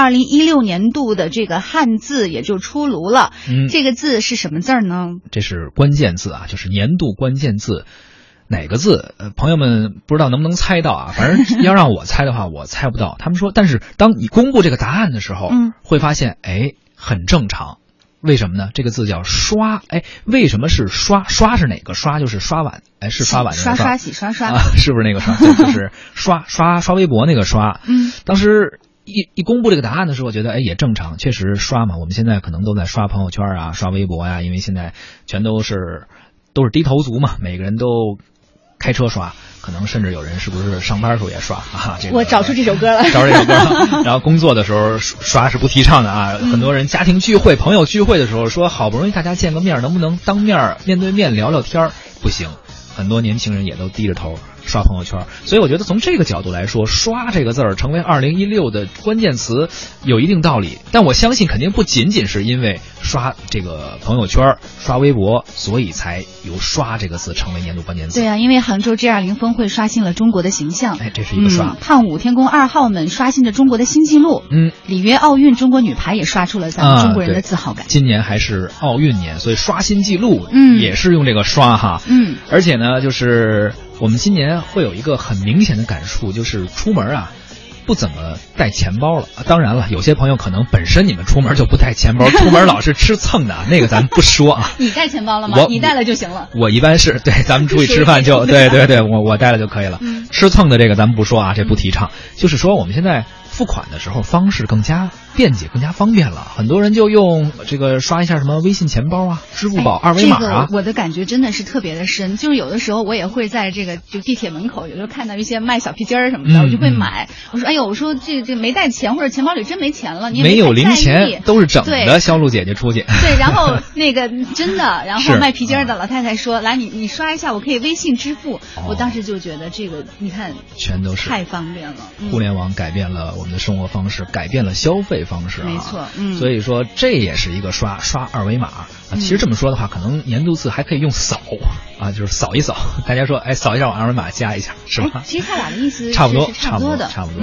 二零一六年度的这个汉字也就出炉了。嗯，这个字是什么字儿呢？这是关键字啊，就是年度关键字。哪个字？呃，朋友们不知道能不能猜到啊？反正要让我猜的话，我猜不到。他们说，但是当你公布这个答案的时候，嗯，会发现，哎，很正常。为什么呢？这个字叫刷，哎，为什么是刷？刷是哪个刷？就是刷碗，哎，是刷碗的刷刷洗刷刷啊，是不是那个刷？就是刷刷刷微博那个刷。嗯，当时一一公布这个答案的时候，我觉得哎也正常，确实刷嘛。我们现在可能都在刷朋友圈啊，刷微博呀，因为现在全都是都是低头族嘛，每个人都。开车刷，可能甚至有人是不是上班时候也刷啊？这个我找出这首歌了，找出这首歌了。然后工作的时候刷是不提倡的啊。很多人家庭聚会、朋友聚会的时候说，好不容易大家见个面，能不能当面面对面聊聊天不行，很多年轻人也都低着头。刷朋友圈，所以我觉得从这个角度来说，“刷”这个字儿成为二零一六的关键词，有一定道理。但我相信，肯定不仅仅是因为刷这个朋友圈、刷微博，所以才由“刷”这个字成为年度关键词。对啊，因为杭州 G 二零峰会刷新了中国的形象，哎，这是一个刷。胖五天宫二号们刷新着中国的新纪录。嗯，里约奥运中国女排也刷出了咱们中国人的自豪感。今年还是奥运年，所以刷新纪录，嗯，也是用这个“刷”哈。嗯，而且呢，就是。我们今年会有一个很明显的感触，就是出门啊，不怎么带钱包了。当然了，有些朋友可能本身你们出门就不带钱包，出门老是吃蹭的，那个咱们不说啊。你带钱包了吗？我你带了就行了。我一般是对，咱们出去吃饭就 对对对，我我带了就可以了。吃蹭的这个咱们不说啊，这不提倡。就是说我们现在。付款的时候方式更加便捷，更加方便了。很多人就用这个刷一下什么微信钱包啊、支付宝二维码啊。我的感觉真的是特别的深，就是有的时候我也会在这个就地铁门口，有时候看到一些卖小皮筋儿什么的，我就会买。我说哎呦，我说这这没带钱或者钱包里真没钱了，你没有零钱都是整的。销路姐姐出去。对，然后 那个真的，然后卖皮筋儿的老太太说：“来，你你刷一下，我可以微信支付。”我当时就觉得这个你看，全都是太方便了。互联网改变了我们。的生活方式改变了消费方式，没错，嗯，所以说这也是一个刷刷二维码啊。其实这么说的话，可能年度字还可以用扫啊，就是扫一扫。大家说，哎，扫一下我二维码加一下，是吧？其实他俩的意思差不多，差不多的，差不多，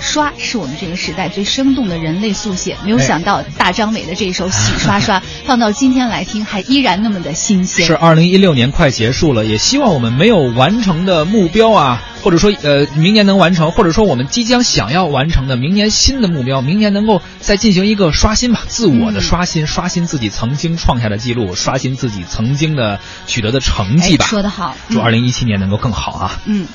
刷是我们这个时代最生动的人类速写。没有想到大张伟的这首《洗刷刷》放到今天来听，还依然那么的新鲜。是二零一六年快结束了，也希望我们没有完成的目标啊。或者说，呃，明年能完成，或者说我们即将想要完成的明年新的目标，明年能够再进行一个刷新吧，自我的刷新，刷新自己曾经创下的记录，刷新自己曾经的取得的成绩吧。说得好，祝二零一七年能够更好啊！嗯。